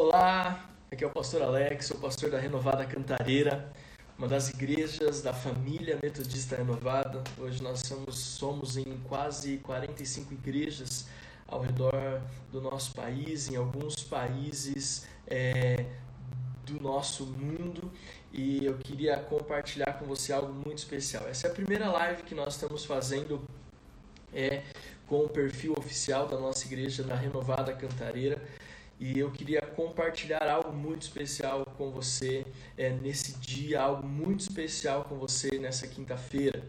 Olá, aqui é o pastor Alex, sou pastor da Renovada Cantareira, uma das igrejas da família Metodista Renovada. Hoje nós somos, somos em quase 45 igrejas ao redor do nosso país, em alguns países é, do nosso mundo e eu queria compartilhar com você algo muito especial. Essa é a primeira live que nós estamos fazendo é, com o perfil oficial da nossa igreja, da Renovada Cantareira e eu queria compartilhar algo muito especial com você é, nesse dia, algo muito especial com você nessa quinta-feira.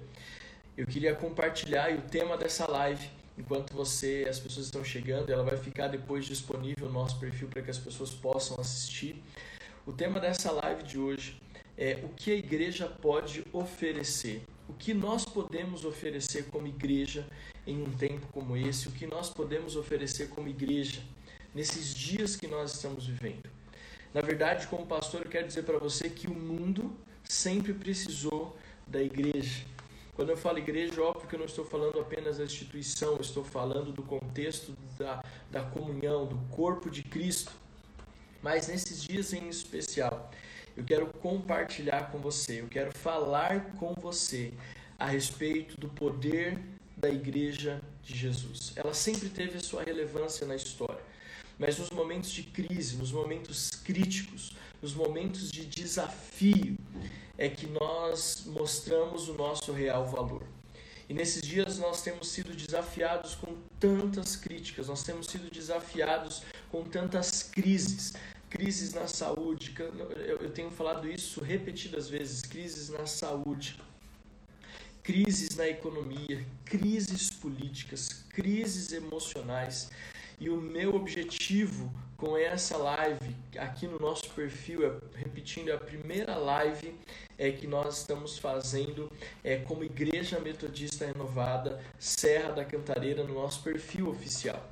Eu queria compartilhar e o tema dessa live, enquanto você, as pessoas estão chegando, ela vai ficar depois disponível no nosso perfil para que as pessoas possam assistir. O tema dessa live de hoje é o que a igreja pode oferecer. O que nós podemos oferecer como igreja em um tempo como esse? O que nós podemos oferecer como igreja? Nesses dias que nós estamos vivendo. Na verdade, como pastor, eu quero dizer para você que o mundo sempre precisou da igreja. Quando eu falo igreja, óbvio que eu não estou falando apenas da instituição, eu estou falando do contexto da, da comunhão, do corpo de Cristo. Mas nesses dias em especial, eu quero compartilhar com você, eu quero falar com você a respeito do poder da igreja de Jesus. Ela sempre teve a sua relevância na história. Mas nos momentos de crise, nos momentos críticos, nos momentos de desafio, é que nós mostramos o nosso real valor. E nesses dias nós temos sido desafiados com tantas críticas, nós temos sido desafiados com tantas crises. Crises na saúde, eu tenho falado isso repetidas vezes: crises na saúde, crises na economia, crises políticas, crises emocionais. E o meu objetivo com essa live aqui no nosso perfil, é, repetindo, é a primeira live é que nós estamos fazendo é, como Igreja Metodista Renovada Serra da Cantareira no nosso perfil oficial.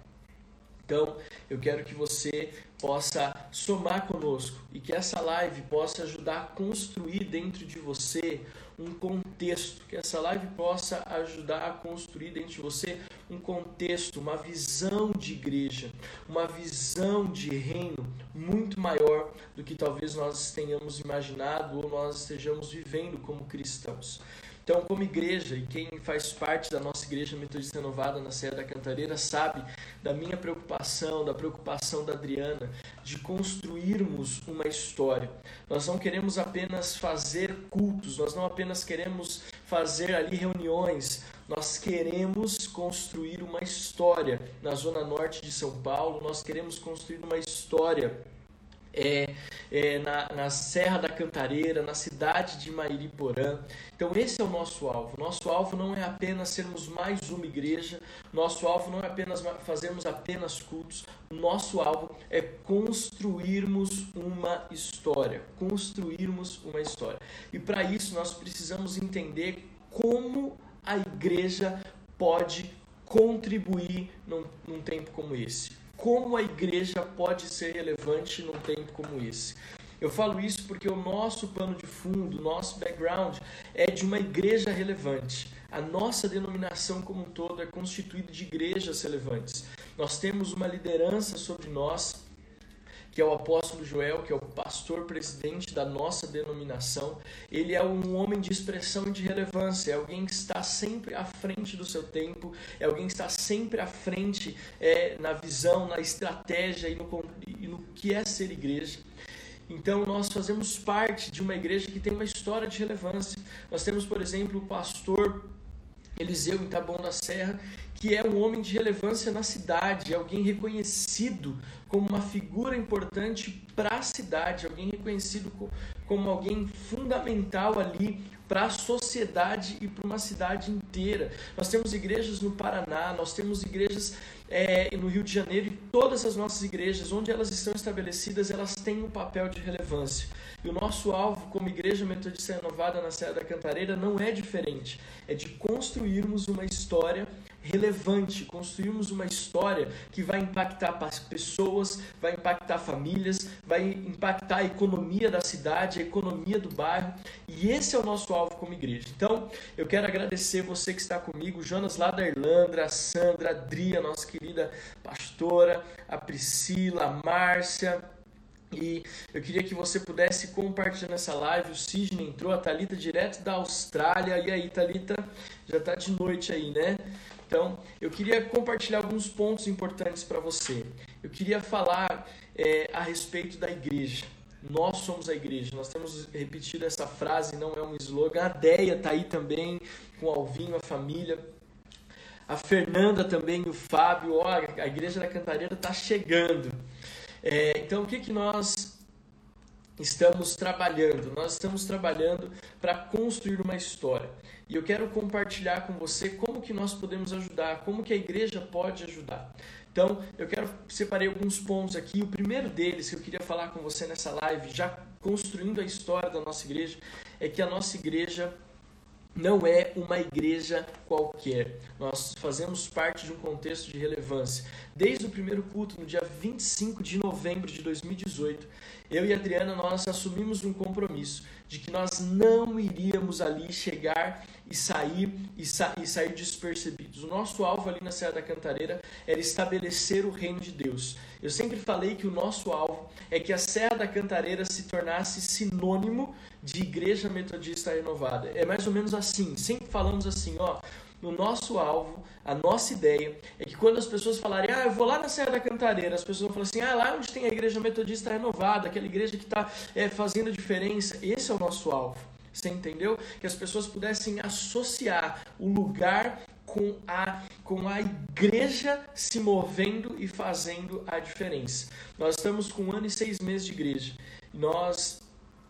Então, eu quero que você possa somar conosco e que essa live possa ajudar a construir dentro de você um contexto, que essa live possa ajudar a construir dentro de você um contexto, uma visão de igreja, uma visão de reino muito maior do que talvez nós tenhamos imaginado ou nós estejamos vivendo como cristãos. Então, como igreja, e quem faz parte da nossa igreja metodista renovada na Serra da Cantareira sabe da minha preocupação, da preocupação da Adriana, de construirmos uma história. Nós não queremos apenas fazer cultos, nós não apenas queremos fazer ali reuniões, nós queremos construir uma história na zona norte de São Paulo, nós queremos construir uma história é, é, na, na Serra da Cantareira, na cidade de Mairiporã. Então, esse é o nosso alvo. Nosso alvo não é apenas sermos mais uma igreja, nosso alvo não é apenas fazermos apenas cultos, nosso alvo é construirmos uma história. Construirmos uma história. E para isso, nós precisamos entender como a igreja pode contribuir num, num tempo como esse como a igreja pode ser relevante num tempo como esse. Eu falo isso porque o nosso pano de fundo, o nosso background é de uma igreja relevante. A nossa denominação como um todo é constituída de igrejas relevantes. Nós temos uma liderança sobre nós que é o apóstolo Joel, que é o pastor presidente da nossa denominação. Ele é um homem de expressão e de relevância, é alguém que está sempre à frente do seu tempo, é alguém que está sempre à frente é, na visão, na estratégia e no, e no que é ser igreja. Então, nós fazemos parte de uma igreja que tem uma história de relevância. Nós temos, por exemplo, o pastor Eliseu em Taboão da Serra, que é um homem de relevância na cidade, alguém reconhecido como uma figura importante para a cidade, alguém reconhecido como alguém fundamental ali para a sociedade e para uma cidade inteira. Nós temos igrejas no Paraná, nós temos igrejas é, no Rio de Janeiro e todas as nossas igrejas, onde elas estão estabelecidas, elas têm um papel de relevância. E o nosso alvo como Igreja Metodista Renovada na Serra da Cantareira não é diferente, é de construirmos uma história relevante, construirmos uma história que vai impactar pessoas, vai impactar famílias, vai impactar a economia da cidade, a economia do bairro, e esse é o nosso alvo como igreja. Então, eu quero agradecer você que está comigo, Jonas lá da Irlanda, a Sandra, a Adria, nossa querida pastora, a Priscila, a Márcia, E eu queria que você pudesse compartilhar nessa live. O Sidney entrou, a Thalita direto da Austrália. E aí, Thalita, já está de noite aí, né? Então, eu queria compartilhar alguns pontos importantes para você. Eu queria falar é, a respeito da igreja. Nós somos a igreja. Nós temos repetido essa frase, não é um slogan. A Deia está aí também, com o Alvinho, a família. A Fernanda também, o Fábio. Olha, a igreja da Cantareira está chegando. É, então, o que, que nós estamos trabalhando? Nós estamos trabalhando para construir uma história. E eu quero compartilhar com você como que nós podemos ajudar, como que a igreja pode ajudar. Então, eu quero separei alguns pontos aqui. O primeiro deles que eu queria falar com você nessa live, já construindo a história da nossa igreja, é que a nossa igreja não é uma igreja qualquer. Nós fazemos parte de um contexto de relevância. Desde o primeiro culto, no dia 25 de novembro de 2018, eu e a Adriana nós assumimos um compromisso de que nós não iríamos ali chegar e sair e, sa e sair despercebidos. O nosso alvo ali na Serra da Cantareira era estabelecer o reino de Deus. Eu sempre falei que o nosso alvo é que a Serra da Cantareira se tornasse sinônimo de igreja metodista renovada. É mais ou menos assim, sempre falamos assim, ó, no nosso alvo, a nossa ideia é que quando as pessoas falarem, ah, eu vou lá na Serra da Cantareira, as pessoas vão falar assim, ah, lá onde tem a igreja metodista renovada, aquela igreja que está é, fazendo diferença, esse é o nosso alvo. Você entendeu? Que as pessoas pudessem associar o lugar com a, com a igreja se movendo e fazendo a diferença. Nós estamos com um ano e seis meses de igreja. Nós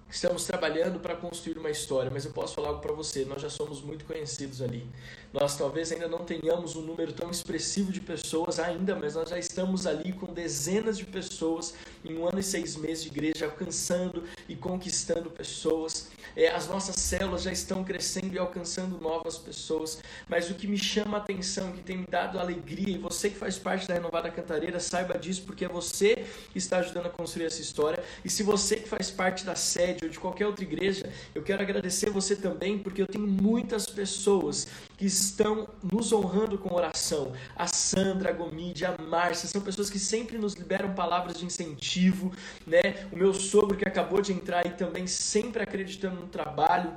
Estamos trabalhando para construir uma história, mas eu posso falar algo para você: nós já somos muito conhecidos ali. Nós talvez ainda não tenhamos um número tão expressivo de pessoas ainda, mas nós já estamos ali com dezenas de pessoas em um ano e seis meses de igreja, alcançando e conquistando pessoas. É, as nossas células já estão crescendo e alcançando novas pessoas. Mas o que me chama a atenção, que tem me dado alegria, e você que faz parte da Renovada Cantareira, saiba disso, porque é você que está ajudando a construir essa história. E se você que faz parte da ou de qualquer outra igreja, eu quero agradecer você também, porque eu tenho muitas pessoas que estão nos honrando com oração. A Sandra, a Gomide, a Márcia, são pessoas que sempre nos liberam palavras de incentivo, né? O meu sogro que acabou de entrar aí também sempre acreditando no trabalho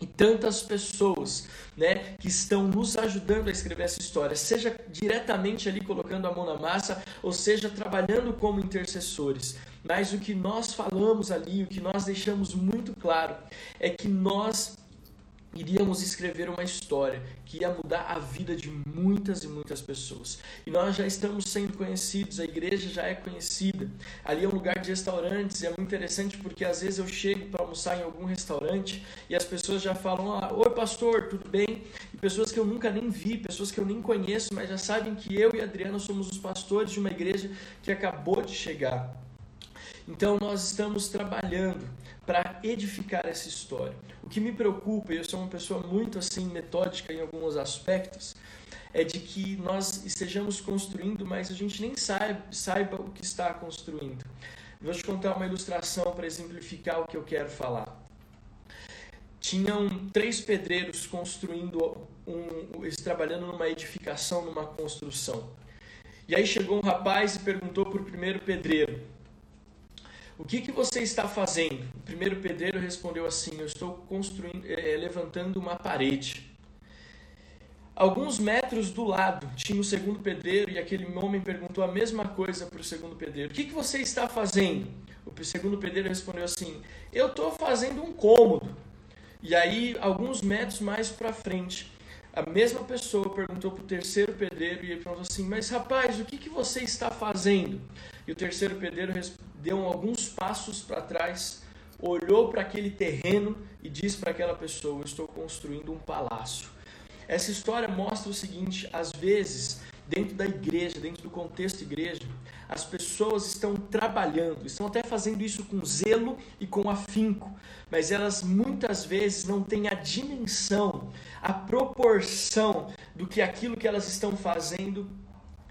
e tantas pessoas, né, que estão nos ajudando a escrever essa história, seja diretamente ali colocando a mão na massa, ou seja trabalhando como intercessores. Mas o que nós falamos ali, o que nós deixamos muito claro, é que nós iríamos escrever uma história que ia mudar a vida de muitas e muitas pessoas. E nós já estamos sendo conhecidos, a igreja já é conhecida. Ali é um lugar de restaurantes, e é muito interessante porque às vezes eu chego para almoçar em algum restaurante e as pessoas já falam: ah, Oi, pastor, tudo bem? E pessoas que eu nunca nem vi, pessoas que eu nem conheço, mas já sabem que eu e Adriana somos os pastores de uma igreja que acabou de chegar. Então nós estamos trabalhando para edificar essa história. O que me preocupa, e eu sou uma pessoa muito assim metódica em alguns aspectos, é de que nós estejamos construindo, mas a gente nem saiba, saiba o que está construindo. Vou te contar uma ilustração para exemplificar o que eu quero falar. Tinham três pedreiros construindo, um, trabalhando numa edificação, numa construção. E aí chegou um rapaz e perguntou para o primeiro pedreiro: o que, que você está fazendo? O primeiro pedreiro respondeu assim: Eu estou construindo, é, levantando uma parede. Alguns metros do lado tinha o segundo pedreiro e aquele homem perguntou a mesma coisa para o segundo pedreiro: O que, que você está fazendo? O segundo pedreiro respondeu assim: Eu estou fazendo um cômodo. E aí, alguns metros mais para frente, a mesma pessoa perguntou para o terceiro pedreiro e ele perguntou assim: Mas rapaz, o que, que você está fazendo? E o terceiro pedreiro deu alguns passos para trás, olhou para aquele terreno e disse para aquela pessoa: Estou construindo um palácio. Essa história mostra o seguinte: às vezes, dentro da igreja, dentro do contexto igreja, as pessoas estão trabalhando, estão até fazendo isso com zelo e com afinco, mas elas muitas vezes não têm a dimensão, a proporção do que aquilo que elas estão fazendo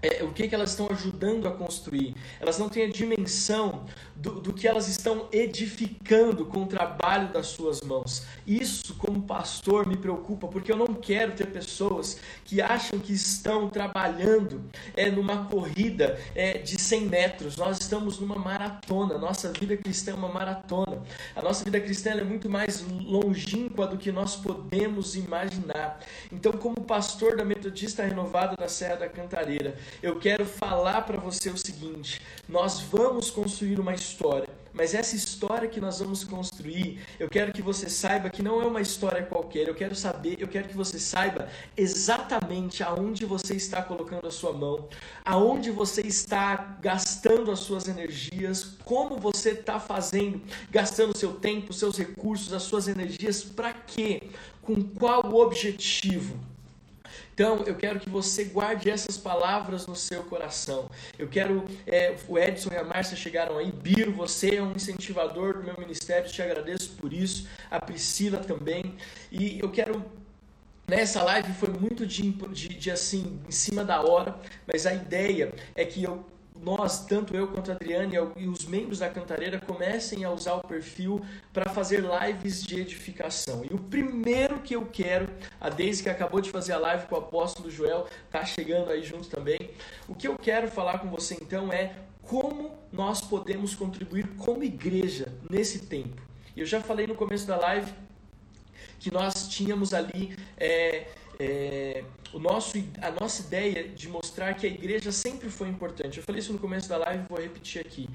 é, o que, que elas estão ajudando a construir. Elas não têm a dimensão do, do que elas estão edificando com o trabalho das suas mãos. Isso, como pastor, me preocupa, porque eu não quero ter pessoas que acham que estão trabalhando é, numa corrida é, de 100 metros. Nós estamos numa maratona. Nossa vida cristã é uma maratona. A nossa vida cristã é muito mais longínqua do que nós podemos imaginar. Então, como pastor da Metodista Renovada da Serra da Cantareira, eu quero falar para você o seguinte: nós vamos construir uma história, mas essa história que nós vamos construir, eu quero que você saiba que não é uma história qualquer. Eu quero saber, eu quero que você saiba exatamente aonde você está colocando a sua mão, aonde você está gastando as suas energias, como você está fazendo, gastando seu tempo, seus recursos, as suas energias, para quê? Com qual objetivo? Então, eu quero que você guarde essas palavras no seu coração. Eu quero, é, o Edson e a Márcia chegaram aí, Biro, você é um incentivador do meu ministério, te agradeço por isso, a Priscila também. E eu quero Nessa live foi muito de, de, de, assim, em cima da hora, mas a ideia é que eu nós, tanto eu quanto a Adriane e os membros da Cantareira, comecem a usar o perfil para fazer lives de edificação. E o primeiro que eu quero, a Deise que acabou de fazer a live com o apóstolo Joel, tá chegando aí junto também. O que eu quero falar com você então é como nós podemos contribuir como igreja nesse tempo. Eu já falei no começo da live que nós tínhamos ali é, é, o nosso, a nossa ideia de mostrar que a igreja sempre foi importante. Eu falei isso no começo da live vou repetir aqui.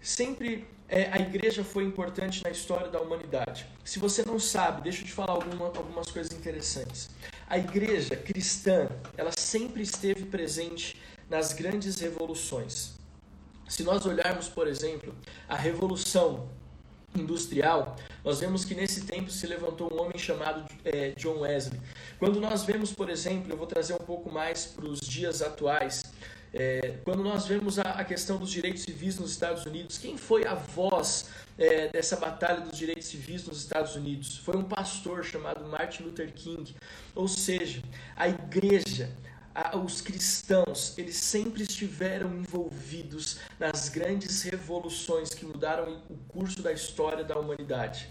Sempre é, a igreja foi importante na história da humanidade. Se você não sabe, deixa eu te falar alguma, algumas coisas interessantes. A igreja cristã, ela sempre esteve presente nas grandes revoluções. Se nós olharmos, por exemplo, a revolução industrial, nós vemos que nesse tempo se levantou um homem chamado é, John Wesley. Quando nós vemos, por exemplo, eu vou trazer um pouco mais para os dias atuais, é, quando nós vemos a, a, questão dos direitos civis nos Estados Unidos, quem foi a voz é, dessa batalha dos direitos civis nos Estados Unidos? Foi um pastor chamado Martin Luther King. Ou seja, a igreja, os cristãos, eles sempre estiveram envolvidos nas grandes revoluções que mudaram o curso da história da humanidade.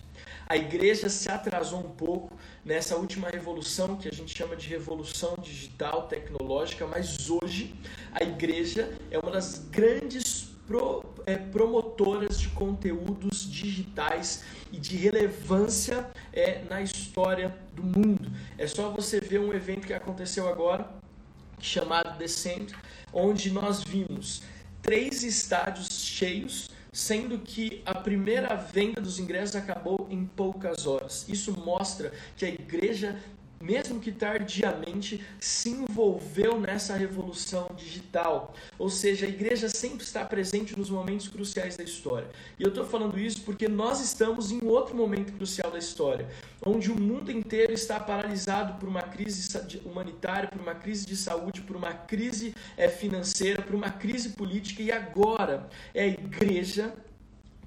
A igreja se atrasou um pouco nessa última revolução que a gente chama de revolução digital tecnológica, mas hoje a igreja é uma das grandes pro, é, promotoras de conteúdos digitais e de relevância é, na história do mundo. É só você ver um evento que aconteceu agora chamado Descent, onde nós vimos três estádios cheios, sendo que a primeira venda dos ingressos acabou em poucas horas. Isso mostra que a igreja mesmo que tardiamente, se envolveu nessa revolução digital. Ou seja, a igreja sempre está presente nos momentos cruciais da história. E eu estou falando isso porque nós estamos em outro momento crucial da história, onde o mundo inteiro está paralisado por uma crise humanitária, por uma crise de saúde, por uma crise eh, financeira, por uma crise política, e agora é a igreja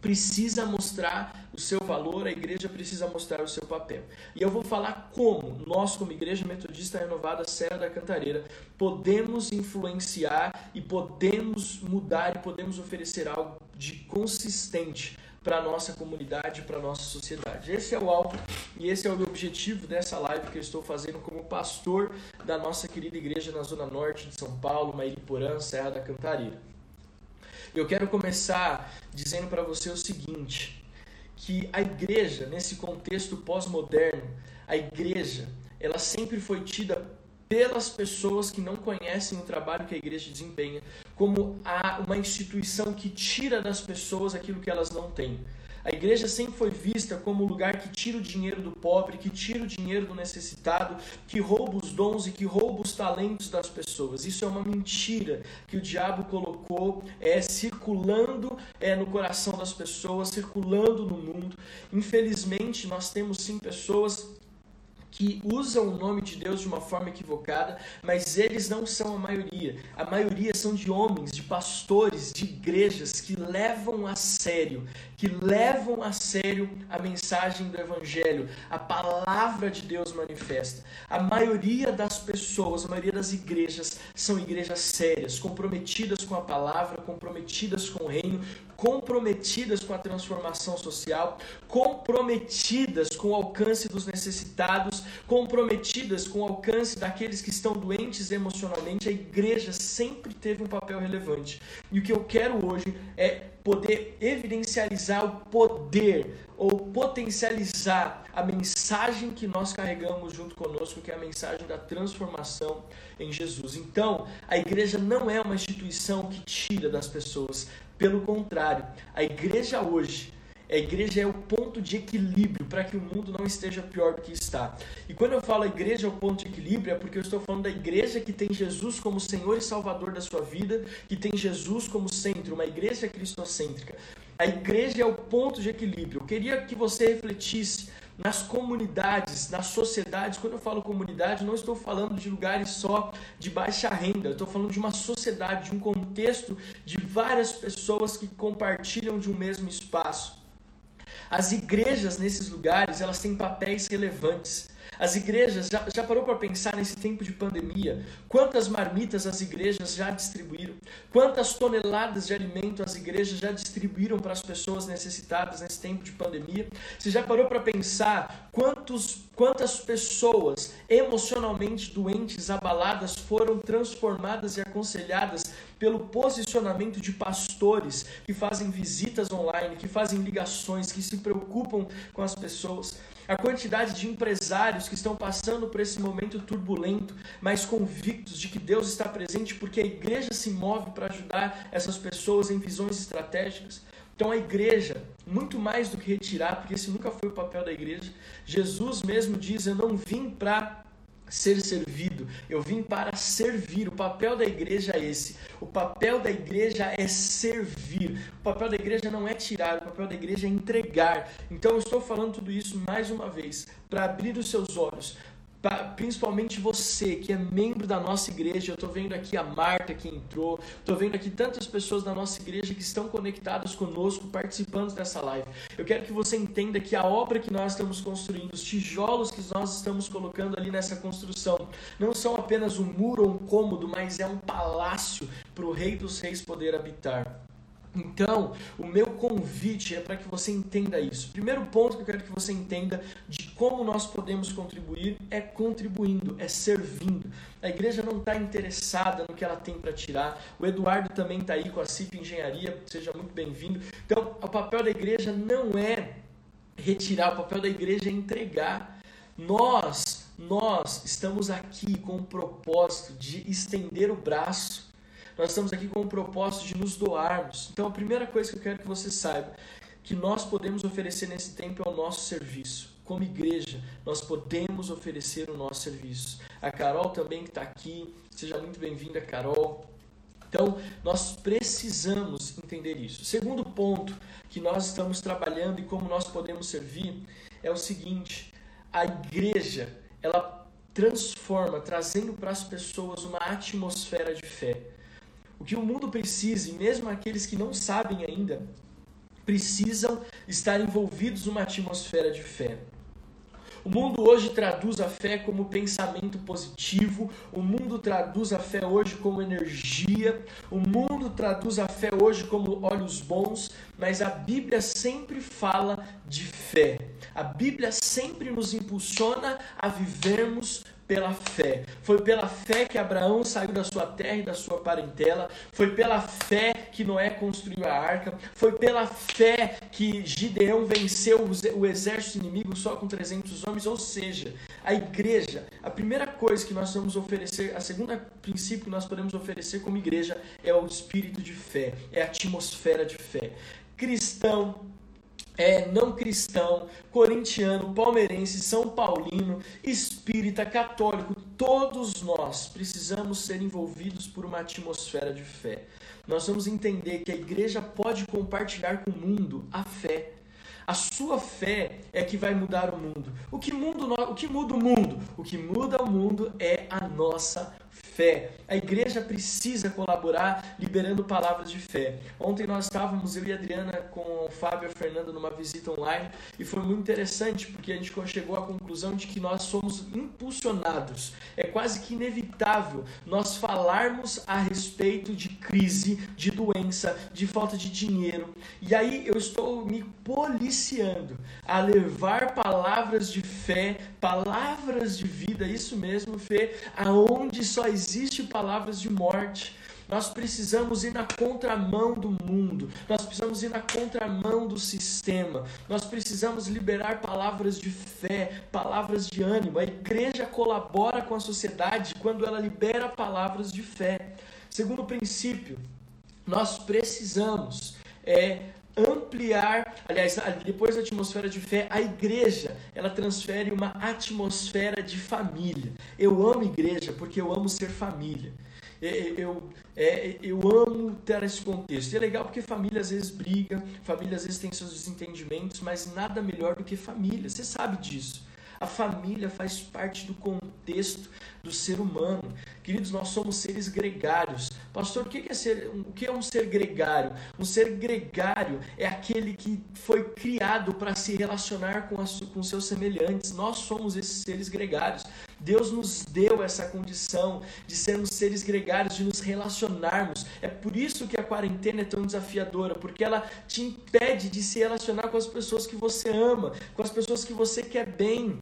precisa mostrar o seu valor, a igreja precisa mostrar o seu papel. E eu vou falar como nós, como Igreja Metodista Renovada Serra da Cantareira, podemos influenciar e podemos mudar e podemos oferecer algo de consistente para a nossa comunidade, para a nossa sociedade. Esse é o alvo e esse é o objetivo dessa live que eu estou fazendo como pastor da nossa querida igreja na Zona Norte de São Paulo, Mairiporã, Serra da Cantareira. Eu quero começar dizendo para você o seguinte, que a igreja, nesse contexto pós-moderno, a igreja, ela sempre foi tida pelas pessoas que não conhecem o trabalho que a igreja desempenha como uma instituição que tira das pessoas aquilo que elas não têm. A igreja sempre foi vista como um lugar que tira o dinheiro do pobre, que tira o dinheiro do necessitado, que rouba os dons e que rouba os talentos das pessoas. Isso é uma mentira que o diabo colocou é, circulando é, no coração das pessoas, circulando no mundo. Infelizmente, nós temos sim pessoas que usam o nome de Deus de uma forma equivocada, mas eles não são a maioria. A maioria são de homens, de pastores, de igrejas que levam a sério, que levam a sério a mensagem do evangelho, a palavra de Deus manifesta. A maioria das pessoas, a maioria das igrejas são igrejas sérias, comprometidas com a palavra, comprometidas com o reino, comprometidas com a transformação social, comprometidas com o alcance dos necessitados, comprometidas com o alcance daqueles que estão doentes emocionalmente. A igreja sempre teve um papel relevante. E o que eu quero hoje é poder evidencializar o poder ou potencializar a mensagem que nós carregamos junto conosco, que é a mensagem da transformação em Jesus. Então, a igreja não é uma instituição que tira das pessoas, pelo contrário, a igreja hoje, a igreja é o ponto de equilíbrio para que o mundo não esteja pior do que está. E quando eu falo igreja é o ponto de equilíbrio, é porque eu estou falando da igreja que tem Jesus como Senhor e Salvador da sua vida, que tem Jesus como centro, uma igreja cristocêntrica. A igreja é o ponto de equilíbrio. Eu queria que você refletisse nas comunidades, nas sociedades. Quando eu falo comunidade, não estou falando de lugares só de baixa renda, eu estou falando de uma sociedade, de um contexto de várias pessoas que compartilham de um mesmo espaço. As igrejas nesses lugares, elas têm papéis relevantes. As igrejas, já, já parou para pensar nesse tempo de pandemia? Quantas marmitas as igrejas já distribuíram? Quantas toneladas de alimento as igrejas já distribuíram para as pessoas necessitadas nesse tempo de pandemia? Você já parou para pensar quantos, quantas pessoas emocionalmente doentes, abaladas, foram transformadas e aconselhadas pelo posicionamento de pastores que fazem visitas online, que fazem ligações, que se preocupam com as pessoas? a quantidade de empresários que estão passando por esse momento turbulento, mas convictos de que Deus está presente porque a igreja se move para ajudar essas pessoas em visões estratégicas. Então a igreja, muito mais do que retirar, porque esse nunca foi o papel da igreja, Jesus mesmo diz: Eu não vim para ser servido. Eu vim para servir. O papel da igreja é esse. O papel da igreja é servir. O papel da igreja não é tirar, o papel da igreja é entregar. Então eu estou falando tudo isso mais uma vez para abrir os seus olhos, principalmente você que é membro da nossa igreja. Eu estou vendo aqui a Marta que entrou, estou vendo aqui tantas pessoas da nossa igreja que estão conectadas conosco, participando dessa live. Eu quero que você entenda que a obra que nós estamos construindo, os tijolos que nós estamos colocando ali nessa construção, não são apenas um muro ou um cômodo, mas é um palácio para o Rei dos Reis poder habitar. Então, o meu convite é para que você entenda isso. Primeiro ponto que eu quero que você entenda de como nós podemos contribuir é contribuindo, é servindo. A igreja não está interessada no que ela tem para tirar. O Eduardo também está aí com a CIP Engenharia, seja muito bem-vindo. Então, o papel da igreja não é retirar, o papel da igreja é entregar. Nós, nós estamos aqui com o propósito de estender o braço nós estamos aqui com o propósito de nos doarmos. Então, a primeira coisa que eu quero que você saiba que nós podemos oferecer nesse tempo é o nosso serviço. Como igreja, nós podemos oferecer o nosso serviço. A Carol também que está aqui, seja muito bem-vinda, Carol. Então, nós precisamos entender isso. Segundo ponto que nós estamos trabalhando e como nós podemos servir é o seguinte: a igreja, ela transforma, trazendo para as pessoas uma atmosfera de fé. O que o mundo precisa, e mesmo aqueles que não sabem ainda, precisam estar envolvidos numa atmosfera de fé. O mundo hoje traduz a fé como pensamento positivo, o mundo traduz a fé hoje como energia, o mundo traduz a fé hoje como olhos bons, mas a Bíblia sempre fala de fé. A Bíblia sempre nos impulsiona a vivermos pela fé. Foi pela fé que Abraão saiu da sua terra e da sua parentela. Foi pela fé que Noé construiu a arca. Foi pela fé que Gideão venceu o exército inimigo só com 300 homens. Ou seja, a igreja, a primeira coisa que nós vamos oferecer, a segunda princípio que nós podemos oferecer como igreja é o espírito de fé, é a atmosfera de fé. Cristão é, não cristão, corintiano, palmeirense, são paulino, espírita, católico, todos nós precisamos ser envolvidos por uma atmosfera de fé. Nós vamos entender que a igreja pode compartilhar com o mundo a fé. A sua fé é que vai mudar o mundo. O que, mundo, o que muda o mundo? O que muda o mundo é a nossa fé. A igreja precisa colaborar liberando palavras de fé. Ontem nós estávamos, eu e a Adriana, com o Fábio e a Fernanda, numa visita online e foi muito interessante porque a gente chegou à conclusão de que nós somos impulsionados. É quase que inevitável nós falarmos a respeito de crise, de doença, de falta de dinheiro. E aí eu estou me policiando a levar palavras de fé, palavras de vida, isso mesmo, fé, aonde só existe existe palavras de morte. Nós precisamos ir na contramão do mundo, nós precisamos ir na contramão do sistema, nós precisamos liberar palavras de fé, palavras de ânimo. A igreja colabora com a sociedade quando ela libera palavras de fé. Segundo princípio, nós precisamos é, ampliar, aliás, depois da atmosfera de fé, a igreja, ela transfere uma atmosfera de família. Eu amo igreja porque eu amo ser família. Eu, é, eu amo ter esse contexto. E é legal porque família às vezes briga, família às vezes tem seus desentendimentos, mas nada melhor do que família. Você sabe disso. A família faz parte do contexto do ser humano. Queridos, nós somos seres gregários. Pastor, o que é, ser, o que é um ser gregário? Um ser gregário é aquele que foi criado para se relacionar com, as, com seus semelhantes. Nós somos esses seres gregários. Deus nos deu essa condição de sermos seres gregários, de nos relacionarmos. É por isso que a quarentena é tão desafiadora, porque ela te impede de se relacionar com as pessoas que você ama, com as pessoas que você quer bem.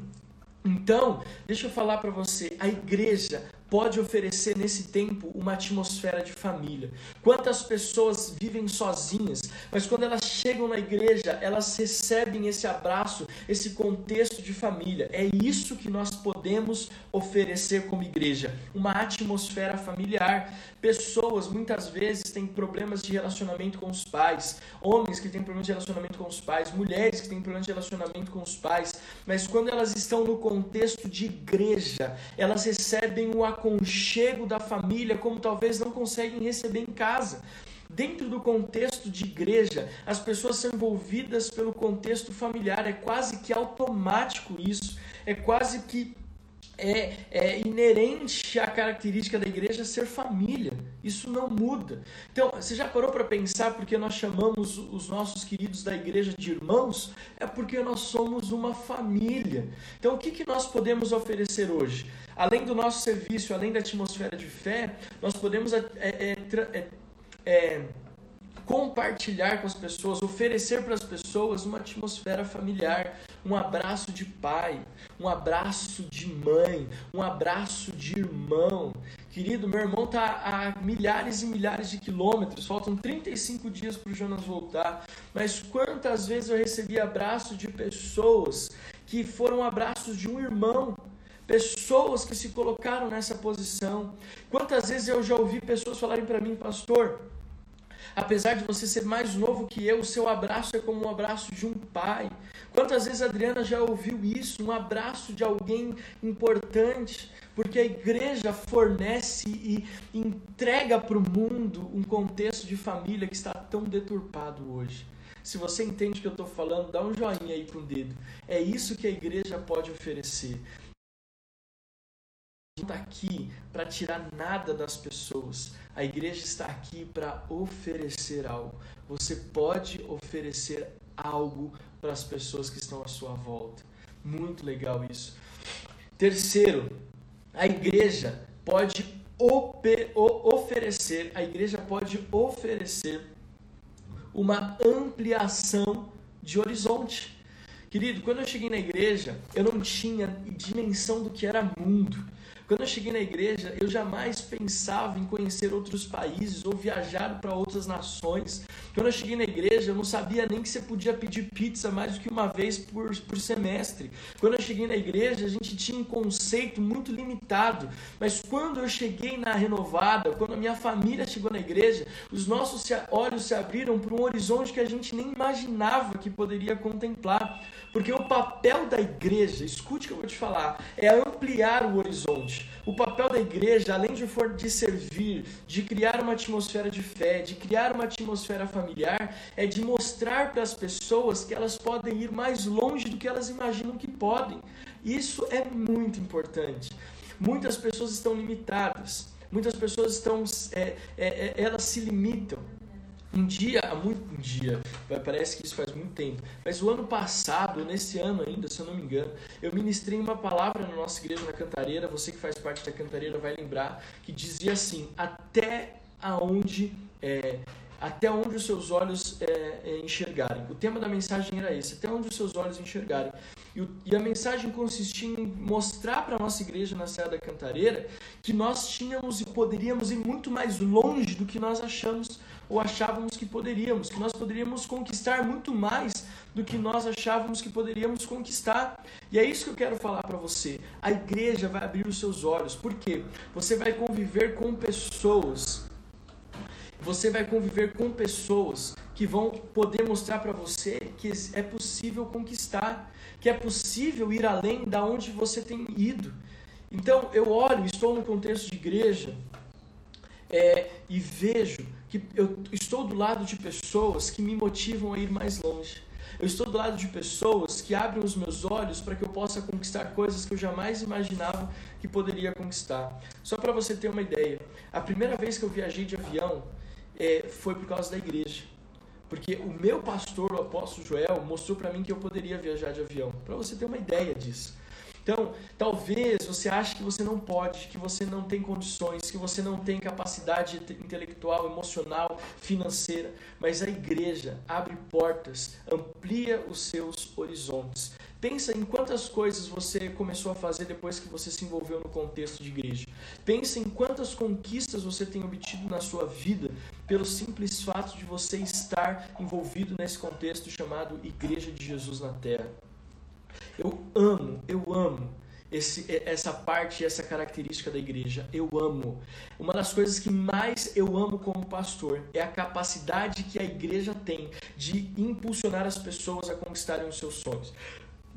Então, deixa eu falar para você, a igreja pode oferecer nesse tempo uma atmosfera de família. Quantas pessoas vivem sozinhas, mas quando elas chegam na igreja, elas recebem esse abraço, esse contexto de família. É isso que nós podemos oferecer como igreja, uma atmosfera familiar. Pessoas muitas vezes têm problemas de relacionamento com os pais, homens que têm problemas de relacionamento com os pais, mulheres que têm problemas de relacionamento com os pais, mas quando elas estão no contexto de igreja, elas recebem o aconchego da família como talvez não conseguem receber em casa. Dentro do contexto de igreja, as pessoas são envolvidas pelo contexto familiar, é quase que automático isso, é quase que é, é, inerente à característica da igreja ser família. Isso não muda. Então, você já parou para pensar porque nós chamamos os nossos queridos da igreja de irmãos? É porque nós somos uma família. Então, o que, que nós podemos oferecer hoje? Além do nosso serviço, além da atmosfera de fé, nós podemos é, é, é, é compartilhar com as pessoas, oferecer para as pessoas uma atmosfera familiar, um abraço de pai, um abraço de mãe, um abraço de irmão. Querido, meu irmão está a milhares e milhares de quilômetros, faltam 35 dias para o Jonas voltar, mas quantas vezes eu recebi abraço de pessoas que foram abraços de um irmão, pessoas que se colocaram nessa posição. Quantas vezes eu já ouvi pessoas falarem para mim, pastor, Apesar de você ser mais novo que eu, o seu abraço é como um abraço de um pai. Quantas vezes a Adriana já ouviu isso? Um abraço de alguém importante. Porque a igreja fornece e entrega para o mundo um contexto de família que está tão deturpado hoje. Se você entende o que eu estou falando, dá um joinha aí com o dedo. É isso que a igreja pode oferecer está aqui para tirar nada das pessoas. A igreja está aqui para oferecer algo. Você pode oferecer algo para as pessoas que estão à sua volta. Muito legal isso. Terceiro, a igreja pode oferecer, a igreja pode oferecer uma ampliação de horizonte. Querido, quando eu cheguei na igreja, eu não tinha dimensão do que era mundo. Quando eu cheguei na igreja, eu jamais pensava em conhecer outros países ou viajar para outras nações. Quando eu cheguei na igreja, eu não sabia nem que você podia pedir pizza mais do que uma vez por, por semestre. Quando eu cheguei na igreja, a gente tinha um conceito muito limitado. Mas quando eu cheguei na renovada, quando a minha família chegou na igreja, os nossos olhos se abriram para um horizonte que a gente nem imaginava que poderia contemplar. Porque o papel da igreja, escute o que eu vou te falar, é ampliar o horizonte. O papel da igreja, além de, for, de servir, de criar uma atmosfera de fé, de criar uma atmosfera familiar, é de mostrar para as pessoas que elas podem ir mais longe do que elas imaginam que podem. Isso é muito importante. Muitas pessoas estão limitadas, muitas pessoas estão, é, é, é elas se limitam. Um dia, há muito um dia, parece que isso faz muito tempo, mas o ano passado, nesse ano ainda, se eu não me engano, eu ministrei uma palavra na nossa igreja na Cantareira, você que faz parte da Cantareira vai lembrar, que dizia assim: até aonde é, até onde os seus olhos é, é, enxergarem. O tema da mensagem era esse: até onde os seus olhos enxergarem. E, o, e a mensagem consistia em mostrar para a nossa igreja na Serra da Cantareira que nós tínhamos e poderíamos ir muito mais longe do que nós achamos ou achávamos que poderíamos, que nós poderíamos conquistar muito mais do que nós achávamos que poderíamos conquistar. E é isso que eu quero falar para você. A igreja vai abrir os seus olhos, porque você vai conviver com pessoas. Você vai conviver com pessoas que vão poder mostrar para você que é possível conquistar, que é possível ir além da onde você tem ido. Então eu olho, estou no contexto de igreja é, e vejo que eu estou do lado de pessoas que me motivam a ir mais longe. Eu estou do lado de pessoas que abrem os meus olhos para que eu possa conquistar coisas que eu jamais imaginava que poderia conquistar. Só para você ter uma ideia, a primeira vez que eu viajei de avião é, foi por causa da igreja. Porque o meu pastor, o apóstolo Joel, mostrou para mim que eu poderia viajar de avião. Para você ter uma ideia disso. Então, talvez você ache que você não pode, que você não tem condições, que você não tem capacidade intelectual, emocional, financeira, mas a igreja abre portas, amplia os seus horizontes. Pensa em quantas coisas você começou a fazer depois que você se envolveu no contexto de igreja. Pensa em quantas conquistas você tem obtido na sua vida pelo simples fato de você estar envolvido nesse contexto chamado Igreja de Jesus na Terra. Eu amo, eu amo esse, essa parte, essa característica da igreja. Eu amo. Uma das coisas que mais eu amo como pastor é a capacidade que a igreja tem de impulsionar as pessoas a conquistarem os seus sonhos,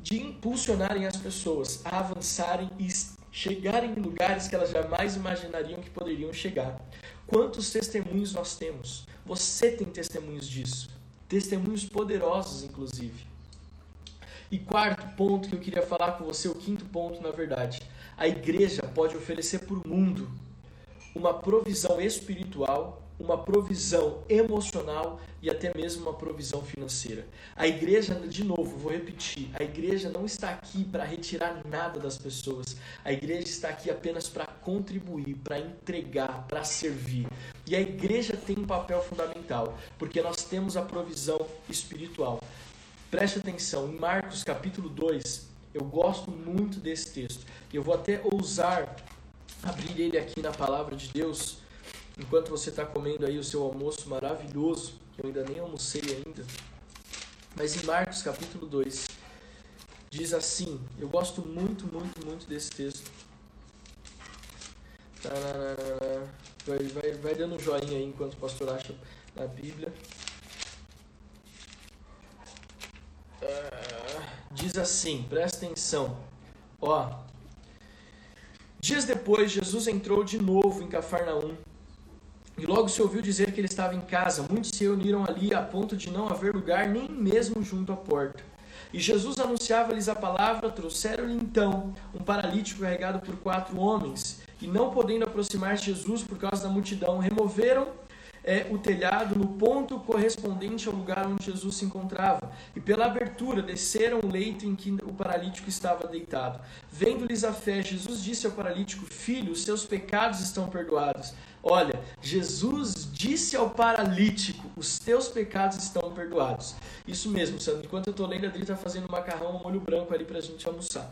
de impulsionarem as pessoas a avançarem e chegarem em lugares que elas jamais imaginariam que poderiam chegar. Quantos testemunhos nós temos? Você tem testemunhos disso, testemunhos poderosos, inclusive. E quarto ponto que eu queria falar com você, o quinto ponto, na verdade, a igreja pode oferecer para o mundo uma provisão espiritual, uma provisão emocional e até mesmo uma provisão financeira. A igreja, de novo, vou repetir, a igreja não está aqui para retirar nada das pessoas. A igreja está aqui apenas para contribuir, para entregar, para servir. E a igreja tem um papel fundamental, porque nós temos a provisão espiritual. Preste atenção, em Marcos capítulo 2, eu gosto muito desse texto. Eu vou até ousar abrir ele aqui na palavra de Deus, enquanto você está comendo aí o seu almoço maravilhoso, que eu ainda nem almocei ainda. Mas em Marcos capítulo 2, diz assim, eu gosto muito, muito, muito desse texto. Vai, vai, vai dando um joinha aí enquanto o pastor acha na Bíblia. Diz assim, presta atenção. Ó. Dias depois, Jesus entrou de novo em Cafarnaum. E logo se ouviu dizer que ele estava em casa. Muitos se reuniram ali a ponto de não haver lugar nem mesmo junto à porta. E Jesus anunciava-lhes a palavra, trouxeram-lhe então um paralítico carregado por quatro homens. E não podendo aproximar-se Jesus por causa da multidão, removeram é, o telhado no ponto correspondente ao lugar onde Jesus se encontrava, e pela abertura desceram o leito em que o paralítico estava deitado. Vendo-lhes a fé, Jesus disse ao paralítico: Filho, os seus pecados estão perdoados. Olha, Jesus disse ao paralítico: Os teus pecados estão perdoados. Isso mesmo, Sandro. Enquanto eu estou lendo, a Adri está fazendo macarrão, molho branco ali para a gente almoçar.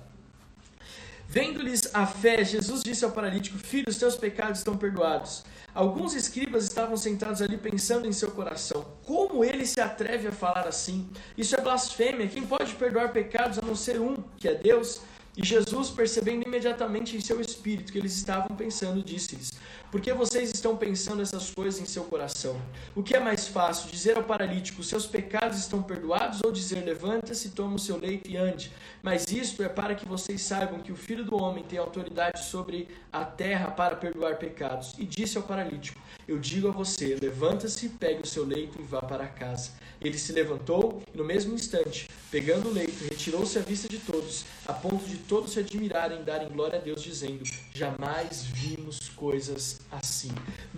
Vendo-lhes a fé, Jesus disse ao paralítico: Filho, os teus pecados estão perdoados. Alguns escribas estavam sentados ali pensando em seu coração: Como ele se atreve a falar assim? Isso é blasfêmia. Quem pode perdoar pecados a não ser um, que é Deus? E Jesus, percebendo imediatamente em seu espírito que eles estavam pensando, disse-lhes: Por que vocês estão pensando essas coisas em seu coração? O que é mais fácil, dizer ao paralítico: Seus pecados estão perdoados, ou dizer: Levanta-se, toma o seu leito e ande? Mas isto é para que vocês saibam que o Filho do Homem tem autoridade sobre a terra para perdoar pecados. E disse ao paralítico: Eu digo a você: Levanta-se, pegue o seu leito e vá para casa. Ele se levantou e, no mesmo instante, pegando o leito, retirou-se à vista de todos, a ponto de todos se admirarem e darem glória a Deus, dizendo: Jamais vimos coisas assim.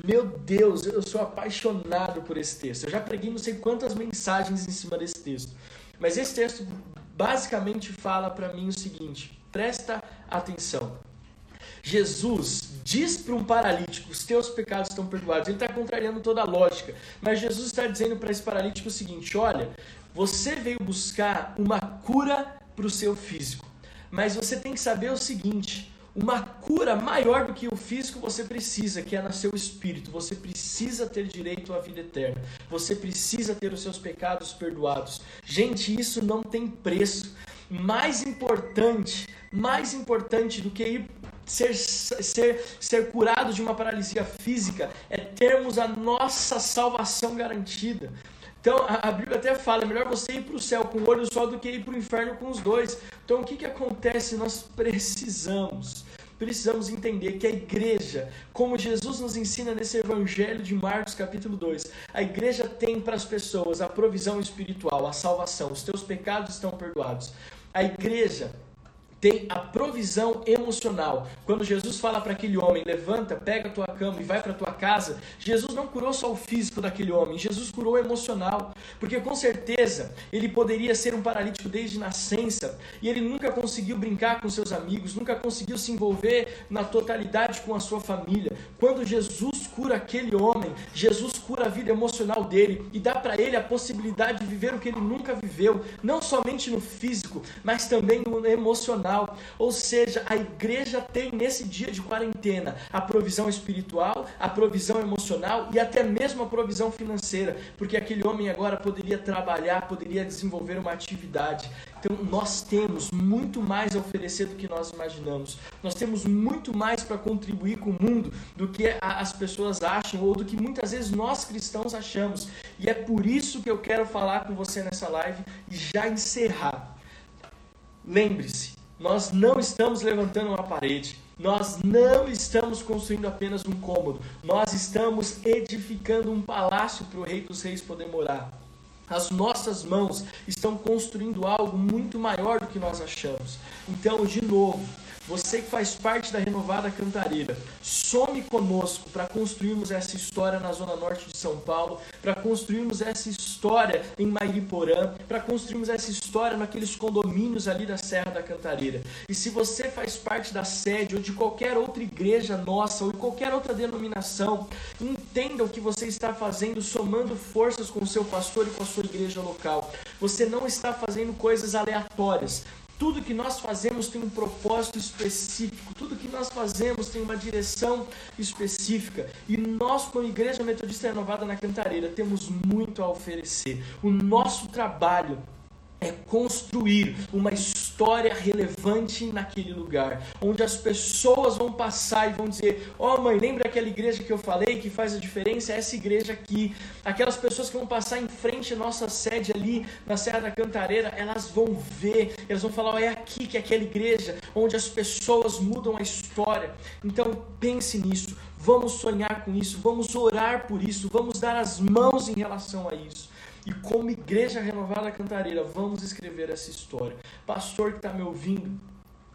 Meu Deus, eu sou apaixonado por esse texto. Eu já preguei não sei quantas mensagens em cima desse texto. Mas esse texto basicamente fala para mim o seguinte: presta atenção. Jesus diz para um paralítico: os teus pecados estão perdoados. Ele está contrariando toda a lógica. Mas Jesus está dizendo para esse paralítico o seguinte: olha, você veio buscar uma cura para o seu físico. Mas você tem que saber o seguinte: uma cura maior do que o físico você precisa, que é no seu espírito. Você precisa ter direito à vida eterna. Você precisa ter os seus pecados perdoados. Gente, isso não tem preço. Mais importante, mais importante do que ir ser, ser, ser curado de uma paralisia física é termos a nossa salvação garantida. Então a, a Bíblia até fala: é melhor você ir para o céu com o olho só do que ir para o inferno com os dois. Então o que, que acontece? Nós precisamos precisamos entender que a igreja, como Jesus nos ensina nesse evangelho de Marcos capítulo 2, a igreja tem para as pessoas a provisão espiritual, a salvação, os teus pecados estão perdoados. A igreja tem a provisão emocional. Quando Jesus fala para aquele homem, levanta, pega a tua cama e vai para tua casa, Jesus não curou só o físico daquele homem, Jesus curou o emocional, porque com certeza ele poderia ser um paralítico desde nascença e ele nunca conseguiu brincar com seus amigos, nunca conseguiu se envolver na totalidade com a sua família. Quando Jesus cura aquele homem, Jesus cura a vida emocional dele e dá para ele a possibilidade de viver o que ele nunca viveu, não somente no físico, mas também no emocional espiritual. Ou seja, a igreja tem nesse dia de quarentena a provisão espiritual, a provisão emocional e até mesmo a provisão financeira, porque aquele homem agora poderia trabalhar, poderia desenvolver uma atividade. Então, nós temos muito mais a oferecer do que nós imaginamos. Nós temos muito mais para contribuir com o mundo do que as pessoas acham ou do que muitas vezes nós cristãos achamos. E é por isso que eu quero falar com você nessa live e já encerrar. Lembre-se, nós não estamos levantando uma parede. Nós não estamos construindo apenas um cômodo. Nós estamos edificando um palácio para o Rei dos Reis poder morar. As nossas mãos estão construindo algo muito maior do que nós achamos. Então, de novo, você que faz parte da Renovada Cantareira, some conosco para construirmos essa história na Zona Norte de São Paulo, para construirmos essa história em Mairiporã, para construirmos essa história naqueles condomínios ali da Serra da Cantareira. E se você faz parte da sede ou de qualquer outra igreja nossa ou de qualquer outra denominação, entenda o que você está fazendo, somando forças com o seu pastor e com a sua igreja local. Você não está fazendo coisas aleatórias. Tudo que nós fazemos tem um propósito específico, tudo que nós fazemos tem uma direção específica. E nós, como Igreja Metodista Renovada na Cantareira, temos muito a oferecer. O nosso trabalho é construir uma história relevante naquele lugar, onde as pessoas vão passar e vão dizer: Ó oh, mãe, lembra aquela igreja que eu falei que faz a diferença? É essa igreja aqui. Aquelas pessoas que vão passar em frente à nossa sede ali na Serra da Cantareira, elas vão ver, elas vão falar: oh, é aqui que é aquela igreja onde as pessoas mudam a história. Então pense nisso, vamos sonhar com isso, vamos orar por isso, vamos dar as mãos em relação a isso. E como Igreja Renovada Cantareira, vamos escrever essa história. Pastor que está me ouvindo,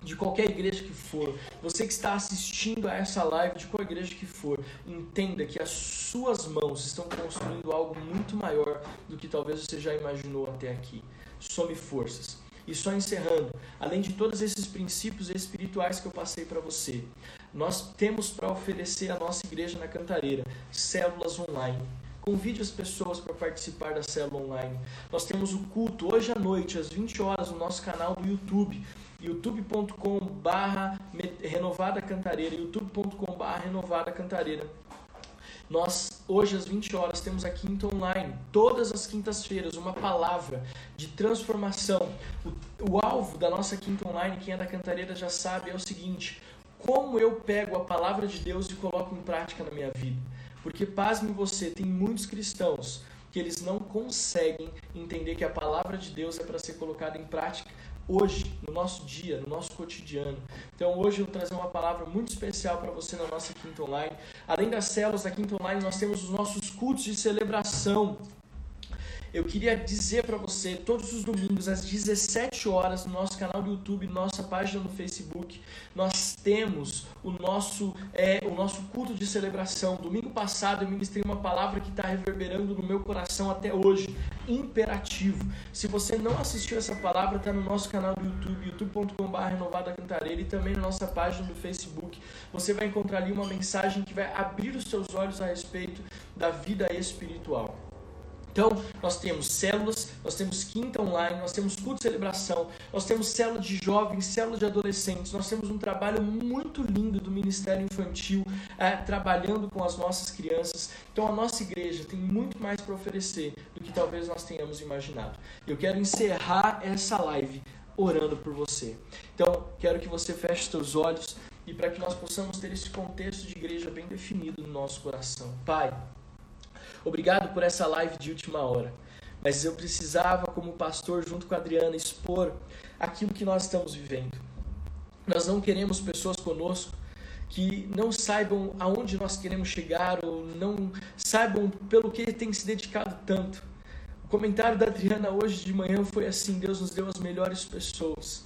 de qualquer igreja que for, você que está assistindo a essa live, de qual igreja que for, entenda que as suas mãos estão construindo algo muito maior do que talvez você já imaginou até aqui. Some forças. E só encerrando, além de todos esses princípios espirituais que eu passei para você, nós temos para oferecer à nossa igreja na Cantareira células online Convide as pessoas para participar da célula online. Nós temos o culto hoje à noite, às 20 horas, no nosso canal do YouTube. youtube.com barra renovada cantareira youtube.com barra renovada cantareira. Nós hoje às 20 horas temos a quinta online. Todas as quintas-feiras uma palavra de transformação. O o alvo da nossa quinta online, quem é da Cantareira já sabe, é o seguinte: como eu pego a palavra de Deus e coloco em prática na minha vida? Porque, pasme você, tem muitos cristãos que eles não conseguem entender que a palavra de Deus é para ser colocada em prática hoje, no nosso dia, no nosso cotidiano. Então hoje eu vou trazer uma palavra muito especial para você na nossa Quinta Online. Além das células da Quinta Online, nós temos os nossos cultos de celebração eu queria dizer para você, todos os domingos às 17 horas no nosso canal do YouTube, nossa página no Facebook, nós temos o nosso é, o nosso culto de celebração. Domingo passado eu ministrei uma palavra que está reverberando no meu coração até hoje, imperativo. Se você não assistiu essa palavra, está no nosso canal do YouTube, youtube.com.br renovada e também na nossa página do Facebook. Você vai encontrar ali uma mensagem que vai abrir os seus olhos a respeito da vida espiritual. Então, nós temos células, nós temos quinta online, nós temos culto de celebração, nós temos célula de jovens, célula de adolescentes, nós temos um trabalho muito lindo do Ministério Infantil é, trabalhando com as nossas crianças. Então, a nossa igreja tem muito mais para oferecer do que talvez nós tenhamos imaginado. Eu quero encerrar essa live orando por você. Então, quero que você feche seus olhos e para que nós possamos ter esse contexto de igreja bem definido no nosso coração. Pai, Obrigado por essa live de última hora. Mas eu precisava, como pastor, junto com a Adriana, expor aquilo que nós estamos vivendo. Nós não queremos pessoas conosco que não saibam aonde nós queremos chegar ou não saibam pelo que tem se dedicado tanto. O comentário da Adriana hoje de manhã foi assim: Deus nos deu as melhores pessoas,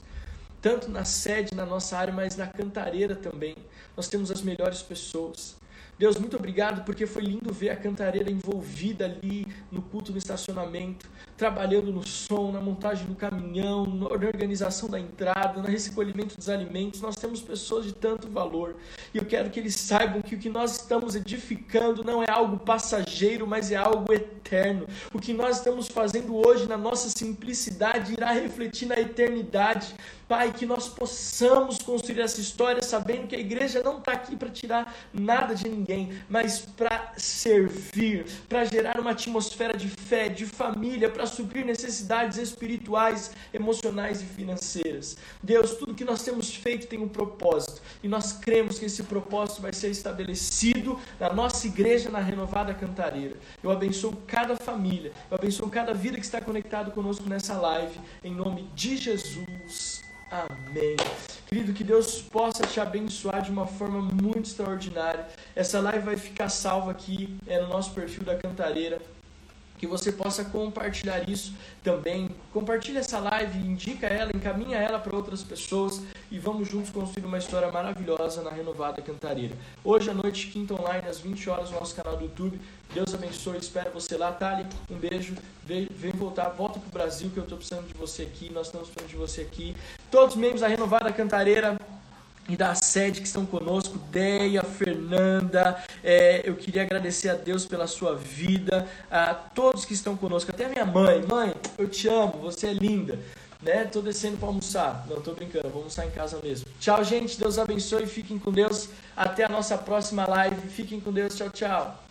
tanto na sede, na nossa área, mas na cantareira também. Nós temos as melhores pessoas. Deus, muito obrigado porque foi lindo ver a cantareira envolvida ali no culto no estacionamento, trabalhando no som, na montagem do caminhão, na organização da entrada, no recolhimento dos alimentos. Nós temos pessoas de tanto valor e eu quero que eles saibam que o que nós estamos edificando não é algo passageiro, mas é algo eterno. O que nós estamos fazendo hoje na nossa simplicidade irá refletir na eternidade. Pai, que nós possamos construir essa história sabendo que a igreja não está aqui para tirar nada de ninguém, mas para servir, para gerar uma atmosfera de fé, de família, para suprir necessidades espirituais, emocionais e financeiras. Deus, tudo que nós temos feito tem um propósito e nós cremos que esse propósito vai ser estabelecido na nossa igreja, na renovada cantareira. Eu abençoo cada família, eu abençoo cada vida que está conectado conosco nessa live, em nome de Jesus. Amém. Querido, que Deus possa te abençoar de uma forma muito extraordinária. Essa live vai ficar salva aqui é, no nosso perfil da Cantareira que você possa compartilhar isso também. Compartilhe essa live, indica ela, encaminha ela para outras pessoas e vamos juntos construir uma história maravilhosa na Renovada Cantareira. Hoje à noite, quinta online, às 20 horas, no nosso canal do YouTube. Deus abençoe, espero você lá. Thali, um beijo, vem, vem voltar, volta para o Brasil que eu estou precisando de você aqui, nós estamos precisando de você aqui. Todos os membros da Renovada Cantareira, e da sede que estão conosco, Deia, Fernanda. É, eu queria agradecer a Deus pela sua vida, a todos que estão conosco, até a minha mãe. Mãe, eu te amo, você é linda. Né? Tô descendo para almoçar. Não, tô brincando, vou almoçar em casa mesmo. Tchau, gente. Deus abençoe. Fiquem com Deus. Até a nossa próxima live. Fiquem com Deus. Tchau, tchau.